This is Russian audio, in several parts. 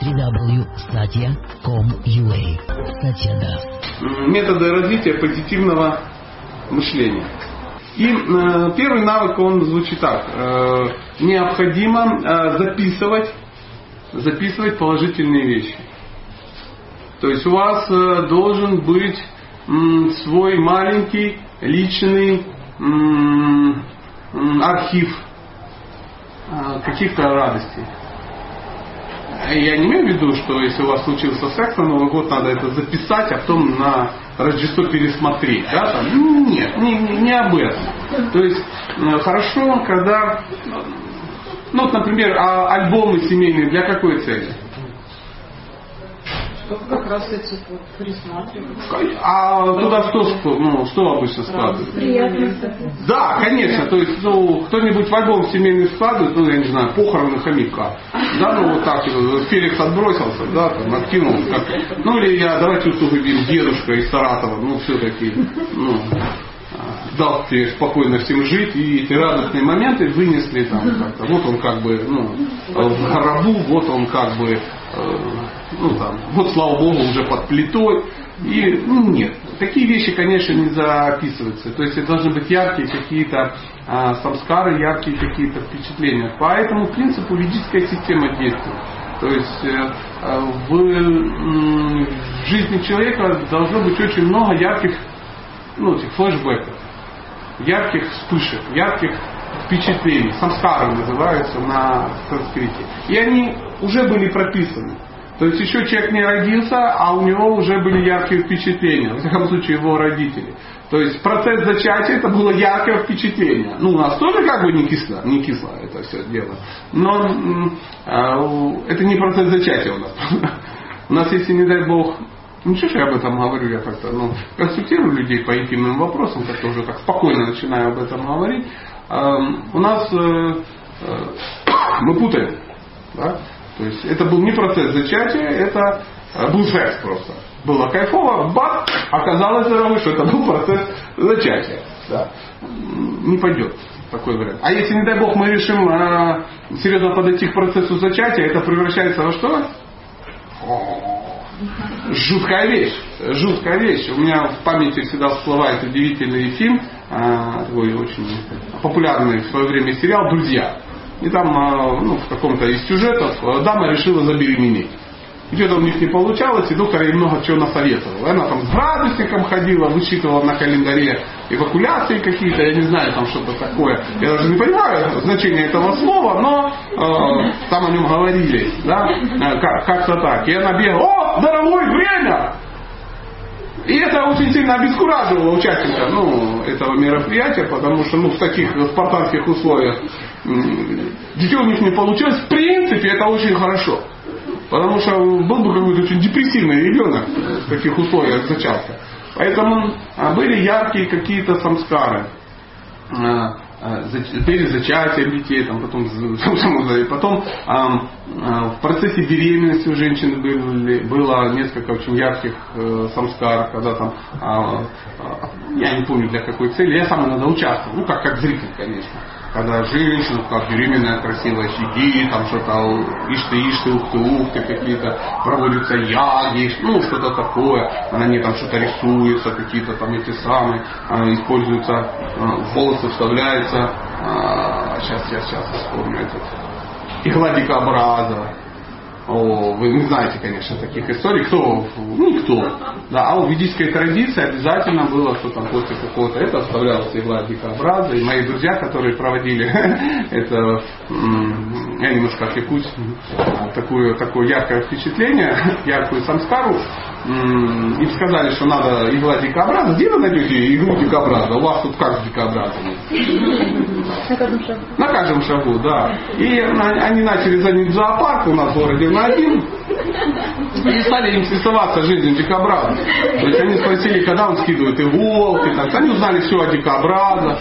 www.satya.com.ua Satya. Методы развития позитивного мышления. И э, первый навык, он звучит так. Э, необходимо э, записывать, записывать положительные вещи. То есть у вас э, должен быть м, свой маленький личный м, архив э, каких-то радостей. Я не имею в виду, что если у вас случился секс на Новый год, надо это записать, а потом на Рождество пересмотреть. Да? Там, ну, нет, не, не, об этом. То есть э, хорошо, когда, ну, например, а, альбомы семейные для какой цели? Как раз эти вот присматривать. А туда что, ну, что обычно складывают? Приятно. Да, конечно. То есть, ну, кто-нибудь в альбом семейный складывает, ну, я не знаю, похороны хомяка. Да, ну вот так, Феликс отбросился, да, там, откинул. Как, ну, или я, давайте усугубим, дедушка из Саратова, ну, все-таки, ну, дал тебе спокойно всем жить, и эти радостные моменты вынесли там как-то. Вот он как бы, ну, в гробу, вот он как бы, э, ну там, вот слава богу, уже под плитой. И, ну, нет. Такие вещи, конечно, не записываются. То есть это должны быть яркие какие-то а, самскары, яркие какие-то впечатления. По этому принципу ведическая система действует. То есть э, в, в жизни человека должно быть очень много ярких ну, этих флешбеков ярких вспышек, ярких впечатлений, самскары называются на санскрите. И они уже были прописаны. То есть еще человек не родился, а у него уже были яркие впечатления, в всяком случае его родители. То есть процесс зачатия это было яркое впечатление. Ну, у нас тоже как бы не кисло, не кисло это все дело. Но э, это не процесс зачатия у нас. У нас, если, не дай бог, ну что ж я об этом говорю, я как-то ну, консультирую людей по интимным вопросам, как-то уже так спокойно начинаю об этом говорить. У нас э, э, мы путаем. Да? То есть это был не процесс зачатия, это э, был секс просто. Было кайфово, бац, оказалось, что это был процесс зачатия. Да. Не пойдет такой вариант. А если, не дай бог, мы решим э, серьезно подойти к процессу зачатия, это превращается во что? жуткая вещь. Жуткая вещь. У меня в памяти всегда всплывает удивительный фильм, а, такой очень популярный в свое время сериал «Друзья». И там а, ну, в каком-то из сюжетов дама решила забеременеть. Что-то у них не получалось, и доктор ей много чего насоветовал. Она там с градусником ходила, высчитывала на календаре эвакуляции какие-то, я не знаю, там что-то такое. Я даже не понимаю значение этого слова, но э, там о нем говорили, да, э, как- как-то так. И она бегала, о, дорогой, время! И это очень сильно обескураживало участника ну, этого мероприятия, потому что ну, в таких спартанских условиях детей у них не получилось. В принципе, это очень хорошо. Потому что был бы какой-то очень депрессивный ребенок в таких условиях зачатка. Поэтому а, были яркие какие-то самскары. Зач- Перед зачатием детей, там, потом, потом а, в процессе беременности у женщины были, было несколько очень ярких э, самскар, когда там, а, а, я не помню для какой цели, я сам иногда участвовал, ну как, как зритель, конечно когда женщина, как беременная, красивая сидит, там что-то ишь ты, ишь ты, ух ты, какие-то проводятся яги, ну что-то такое, на ней там что-то рисуется, какие-то там эти самые, а, используются, а, волосы вставляется, а, сейчас, сейчас, сейчас вспомню этот, игла дикобраза, о, вы не знаете, конечно, таких историй. Кто? Ну, никто. Да, а у ведической традиции обязательно было, что там после какого-то это оставлялась игла дикобраза. И мои друзья, которые проводили это, я немножко отвлекусь, такое, такое яркое впечатление, яркую самскару, им сказали, что надо игла дикобраза. Где вы найдете иглу дикобраза? У вас тут как с дикобразами? На каждом шагу. На каждом шагу, да. И они начали звонить в зоопарк у нас в городе на один и стали интересоваться жизнью дикобраза. То есть они спросили, когда он скидывает иголки, так, они узнали все о дикобразах.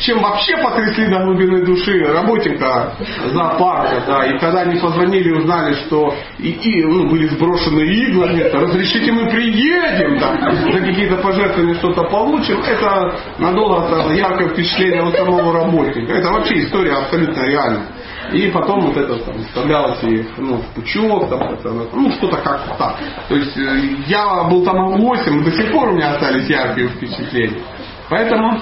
Чем вообще потрясли до глубины души работника зоопарка, да, и когда они позвонили и узнали, что и, и, ну, были сброшены иглы, они, разрешите мы приедем, да, за какие-то пожертвования что-то получим, это надолго осталось яркое впечатление у самого работника. Это вообще история абсолютно реальная. И потом вот это там вставлялось и ну, в пучок, там, это, ну что-то как-то так. То есть э, я был там 8, до сих пор у меня остались яркие впечатления. Поэтому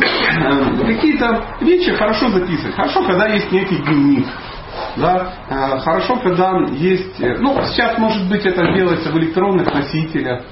какие-то вещи хорошо записывать. Хорошо, когда есть некий дневник. Да? Э, хорошо, когда есть... Ну, сейчас, может быть, это делается в электронных носителях.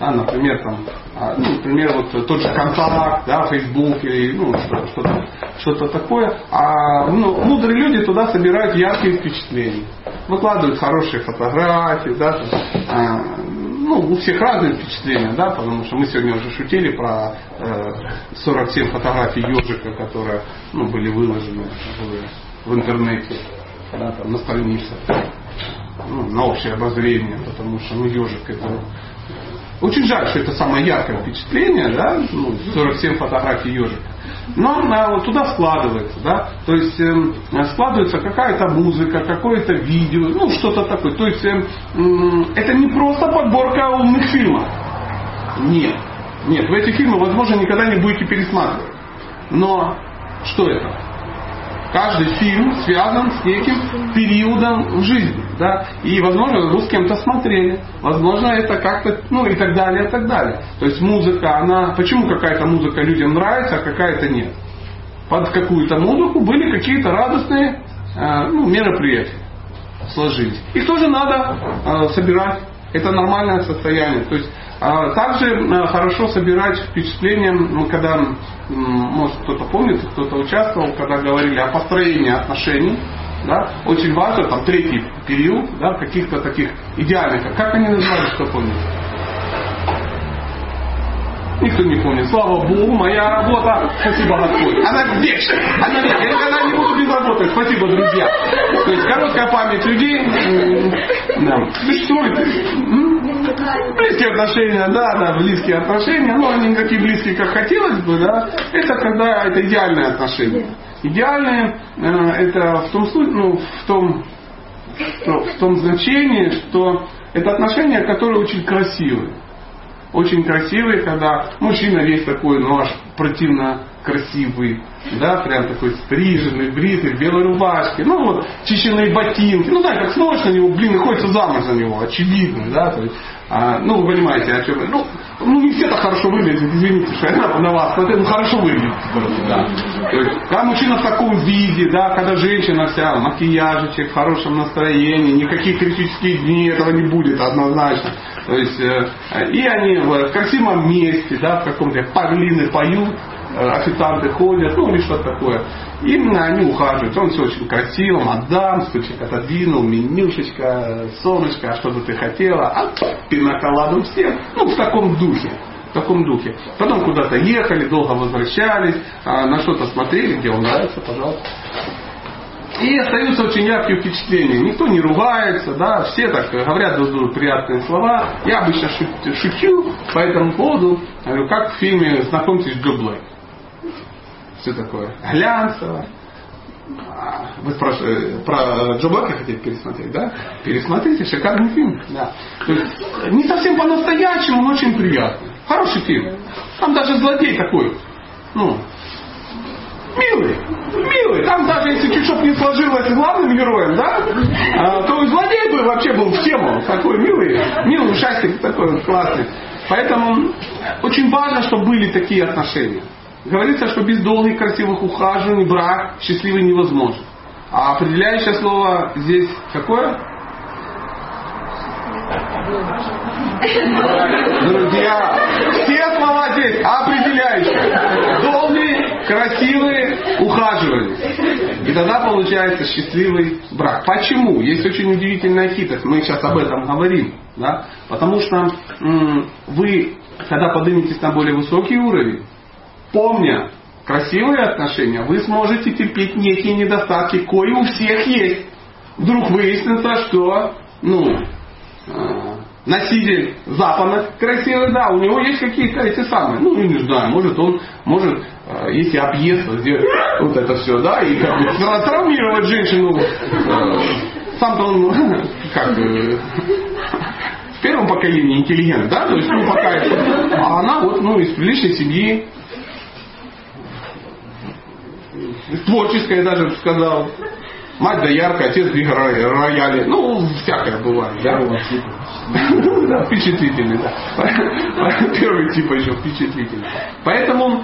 Да, например, там, а, ну, например, вот тот же контакт, да, Facebook или ну, что-то, что-то такое. А ну, мудрые люди туда собирают яркие впечатления. Выкладывают хорошие фотографии, да, там, а, ну, у всех разные впечатления, да, потому что мы сегодня уже шутили про э, 47 фотографий ежика, которые ну, были выложены в, в интернете, да, там, на странице, ну, на общее обозрение, потому что ну, ежик это очень жаль, что это самое яркое впечатление, да, ну, 47 фотографий ежика. Но а, вот туда складывается, да, то есть э, складывается какая-то музыка, какое-то видео, ну что-то такое. То есть э, э, это не просто подборка умных фильмов. Нет. Нет, в эти фильмы, возможно, никогда не будете пересматривать. Но что это? Каждый фильм связан с неким периодом в жизни. Да? И, возможно, вы с кем-то смотрели. Возможно, это как-то, ну и так далее, и так далее. То есть музыка, она... Почему какая-то музыка людям нравится, а какая-то нет? Под какую-то музыку были какие-то радостные э, ну, мероприятия сложились. Их тоже надо э, собирать. Это нормальное состояние. То есть также э, хорошо собирать впечатления, ну, когда, может кто-то помнит, кто-то участвовал, когда говорили о построении отношений. Да? Очень важно, там третий период, да, каких-то таких идеальных. Как они назывались, кто помнит? Никто не помнит. Слава Богу, моя работа, спасибо Господь. Она вечная. Она вечная. Я никогда не буду без работы. Спасибо, друзья. То есть короткая память людей. Да. Существует. Близкие отношения, да, да, близкие отношения. Но они не такие близкие, как хотелось бы, да. Это когда это идеальные отношения. Идеальные э, это в том случае, ну, в том, в том значении, что это отношения, которые очень красивые очень красивый, когда мужчина весь такой, ну аж противно красивый, да, прям такой стриженный, бритый, в белой рубашке, ну вот, чищенные ботинки, ну да, как смотришь на него, блин, хочется замуж за него, очевидно, да, то есть, а, ну вы понимаете, о чем ну, ну не все так хорошо выглядят, извините, что я на вас, но это хорошо выглядит да. То есть, когда мужчина в таком виде, да, когда женщина вся в макияжечек, в хорошем настроении, никаких критических дней этого не будет однозначно. То есть, э, и они в красивом месте, да, в каком-то павлины поют, э, официанты ходят, ну или что-то такое. Именно они ухаживают. Он все очень красиво, мадам, стульчик отодвинул, менюшечка, солнышко, а что бы ты хотела, а пиноколаду всем. Ну, в таком духе. В таком духе. Потом куда-то ехали, долго возвращались, а на что-то смотрели, где он нравится, пожалуйста. И остаются очень яркие впечатления. Никто не ругается, да, все так говорят друг другу приятные слова. Я обычно шучу, по этому поводу, говорю, как в фильме «Знакомьтесь, Джо Блэк». Все такое глянцево. Вы спрашиваете, про Джо Блэка хотите пересмотреть, да? Пересмотрите, шикарный фильм. Да. То есть, не совсем по-настоящему, но очень приятный. Хороший фильм. Там даже злодей такой, ну, Милый, милый. Там даже если чуть что не сложилось главным героем, да, а, то злодей бы вообще был в тему. Такой милый, милый ушастик такой классный. Поэтому очень важно, чтобы были такие отношения. Говорится, что без долгих красивых ухаживаний брак счастливый невозможен. А определяющее слово здесь какое? Друзья, все слова здесь определяющие. Долгие, красивые, ухаживали. И тогда получается счастливый брак. Почему? Есть очень удивительная хитрость. Мы сейчас об этом говорим. Да? Потому что м- вы, когда подниметесь на более высокий уровень, помня красивые отношения, вы сможете терпеть некие недостатки, кои у всех есть. Вдруг выяснится, что ну, а, носитель западных красивых, да, у него есть какие-то эти самые, ну, не знаю, может он, может, э, если объезд, вот это все, да, и как бы травмировать женщину, э, сам-то он, как, э, в первом поколении интеллигент, да, то есть, ну, пока а она вот, ну, из приличной семьи, творческая даже сказал, Мать да яркая, отец две рояли. Ну, всякое бывает. Да? Да, впечатлительный, да. Первый тип еще впечатлительный. Поэтому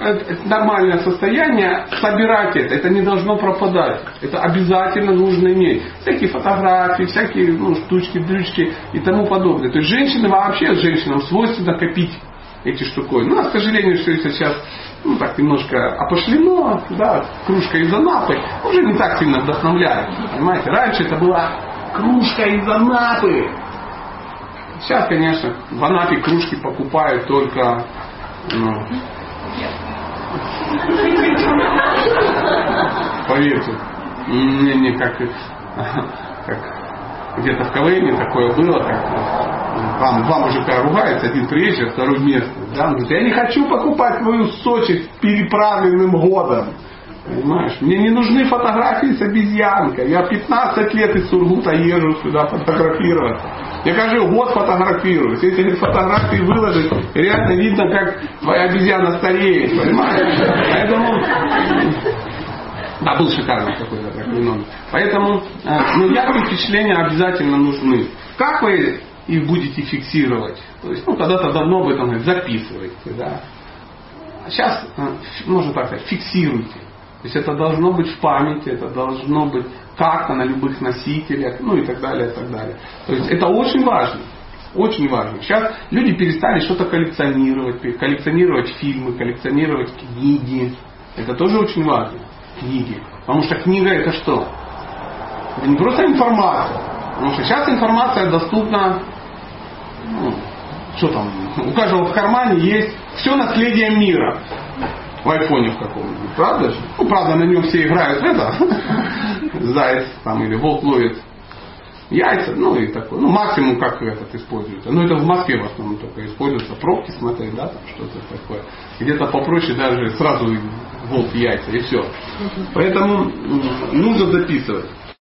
это нормальное состояние, собирать это, это не должно пропадать. Это обязательно нужно иметь. Всякие фотографии, всякие ну, штучки, дрючки и тому подобное. То есть женщины вообще, женщинам свойственно копить эти штуковины. Ну, а, к сожалению, все это сейчас ну, так немножко опошлено, да, кружка из Анапы уже не так сильно вдохновляет. Понимаете, раньше это была кружка из Анапы. Сейчас, конечно, в Анапе кружки покупают только ну, поверьте, мне не как, как где-то в КВМ такое было, как вам, два мужика ругаются, один приезжий, второй местный. Да? Он говорит, я не хочу покупать твою Сочи переправленным годом. Понимаешь? Мне не нужны фотографии с обезьянкой. Я 15 лет из Сургута езжу сюда фотографироваться. Я каждый год фотографируюсь. Если эти фотографии выложить, реально видно, как твоя обезьяна стареет. Понимаешь? Поэтому да, был шикарный такой да, Поэтому э, ну, яркие впечатления обязательно нужны. Как вы и будете фиксировать. То есть, ну, когда-то давно об этом говорит, записывайте, да. А сейчас, э, можно так сказать, фиксируйте. То есть это должно быть в памяти, это должно быть как-то на любых носителях, ну и так далее, и так далее. То есть это очень важно. Очень важно. Сейчас люди перестали что-то коллекционировать, коллекционировать фильмы, коллекционировать книги. Это тоже очень важно. Книги. Потому что книга это что? Это не просто информация. Потому что сейчас информация доступна ну, что там, у каждого в кармане есть все наследие мира в айфоне в каком-нибудь, правда же? Ну, правда, на нем все играют это, заяц там или волк ловит яйца, ну и такое. Ну, максимум как этот используется. Ну, это в Москве в основном только используется. Пробки смотреть, да, там что-то такое. Где-то попроще даже сразу волк яйца и все. Поэтому нужно записывать.